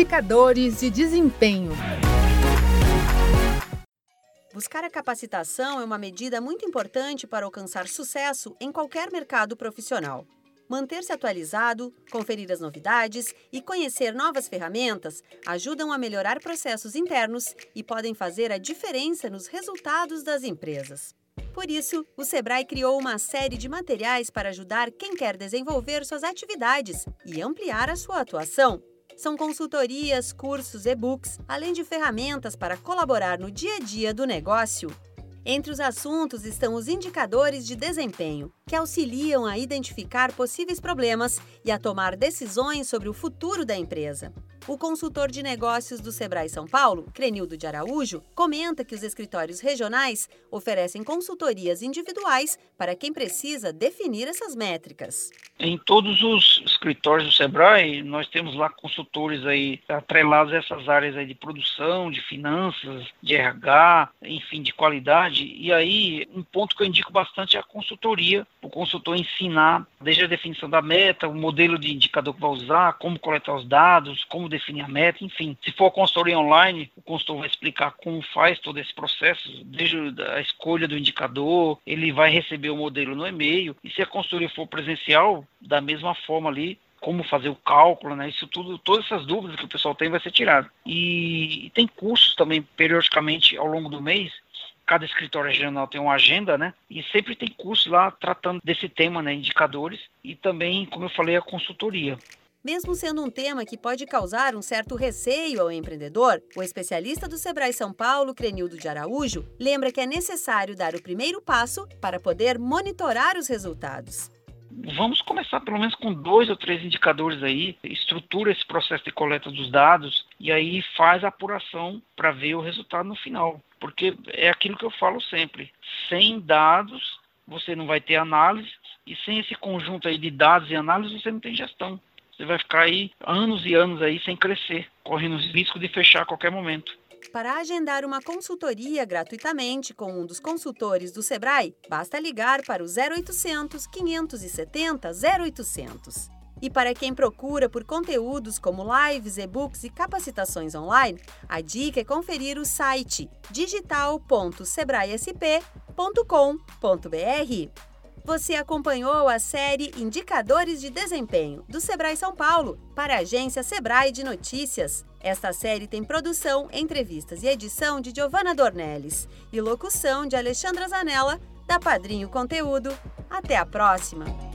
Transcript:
Indicadores de desempenho. Buscar a capacitação é uma medida muito importante para alcançar sucesso em qualquer mercado profissional. Manter-se atualizado, conferir as novidades e conhecer novas ferramentas ajudam a melhorar processos internos e podem fazer a diferença nos resultados das empresas. Por isso, o Sebrae criou uma série de materiais para ajudar quem quer desenvolver suas atividades e ampliar a sua atuação. São consultorias, cursos, e-books, além de ferramentas para colaborar no dia a dia do negócio. Entre os assuntos estão os indicadores de desempenho, que auxiliam a identificar possíveis problemas e a tomar decisões sobre o futuro da empresa. O consultor de negócios do Sebrae São Paulo, Crenildo de Araújo, comenta que os escritórios regionais oferecem consultorias individuais para quem precisa definir essas métricas. Em todos os escritórios do Sebrae, nós temos lá consultores aí atrelados a essas áreas aí de produção, de finanças, de RH, enfim, de qualidade. E aí, um ponto que eu indico bastante é a consultoria, o consultor ensinar desde a definição da meta, o modelo de indicador que vai usar, como coletar os dados, como definir a meta, enfim. Se for consultoria online, o consultor vai explicar como faz todo esse processo, desde a escolha do indicador, ele vai receber o modelo no e-mail. E se a consultoria for presencial, da mesma forma ali, como fazer o cálculo, né? Isso tudo, todas essas dúvidas que o pessoal tem vai ser tirado. E, e tem cursos também periodicamente ao longo do mês cada escritório regional tem uma agenda, né? E sempre tem curso lá tratando desse tema, né? Indicadores e também, como eu falei, a consultoria. Mesmo sendo um tema que pode causar um certo receio ao empreendedor, o especialista do Sebrae São Paulo, Crenildo de Araújo, lembra que é necessário dar o primeiro passo para poder monitorar os resultados. Vamos começar pelo menos com dois ou três indicadores aí, estrutura esse processo de coleta dos dados e aí faz a apuração para ver o resultado no final porque é aquilo que eu falo sempre. Sem dados, você não vai ter análise, e sem esse conjunto aí de dados e análise, você não tem gestão. Você vai ficar aí anos e anos aí sem crescer, correndo o risco de fechar a qualquer momento. Para agendar uma consultoria gratuitamente com um dos consultores do Sebrae, basta ligar para o 0800 570 0800. E para quem procura por conteúdos como lives, e-books e capacitações online, a dica é conferir o site digital.sebraesp.com.br. Você acompanhou a série Indicadores de Desempenho do Sebrae São Paulo para a agência Sebrae de Notícias. Esta série tem produção, entrevistas e edição de Giovanna Dornelles e locução de Alexandra Zanella, da Padrinho Conteúdo. Até a próxima!